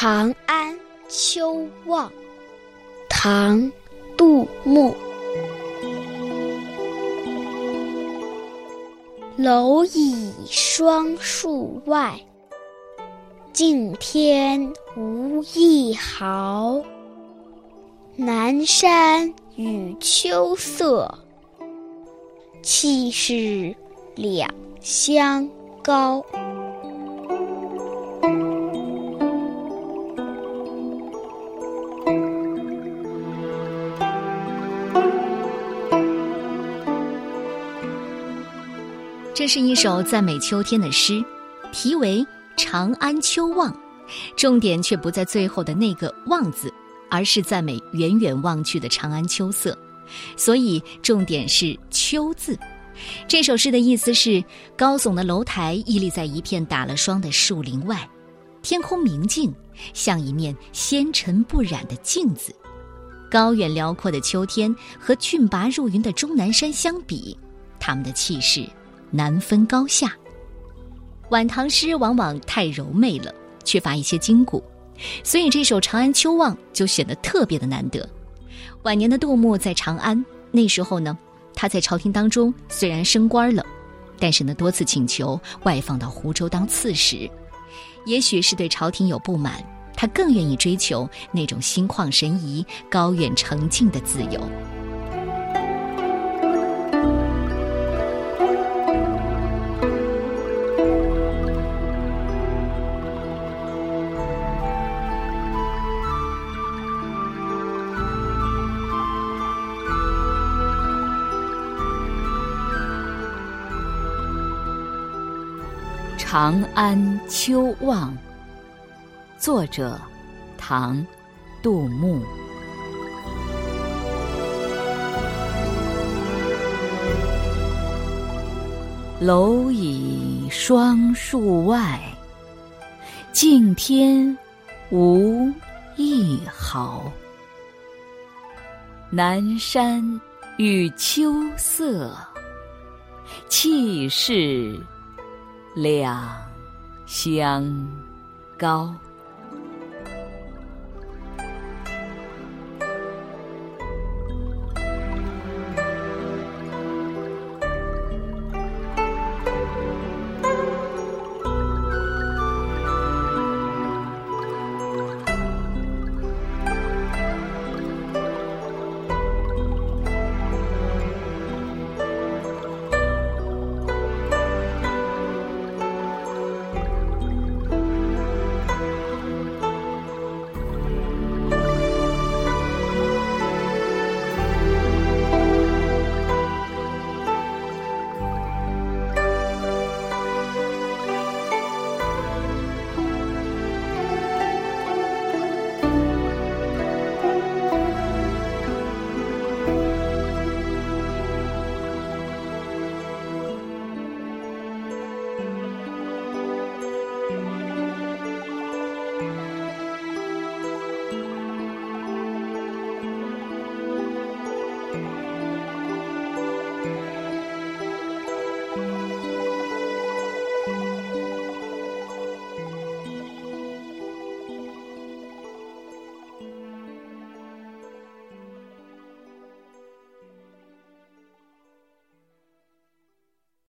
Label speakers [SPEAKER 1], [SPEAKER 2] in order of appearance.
[SPEAKER 1] 长安秋望，唐·杜牧。蝼蚁双树外，径天无一毫。南山与秋色，气势两相高。
[SPEAKER 2] 这是一首赞美秋天的诗，题为《长安秋望》，重点却不在最后的那个“望”字，而是赞美远远望去的长安秋色，所以重点是“秋”字。这首诗的意思是：高耸的楼台屹立在一片打了霜的树林外，天空明净，像一面纤尘不染的镜子。高远辽阔的秋天和峻拔入云的终南山相比，他们的气势。难分高下。晚唐诗往往太柔媚了，缺乏一些筋骨，所以这首《长安秋望》就显得特别的难得。晚年的杜牧在长安，那时候呢，他在朝廷当中虽然升官了，但是呢多次请求外放到湖州当刺史，也许是对朝廷有不满，他更愿意追求那种心旷神怡、高远澄净的自由。
[SPEAKER 3] 《长安秋望》作者唐·杜牧。蝼蚁双树外，径天无一毫。南山与秋色，气势。两相高。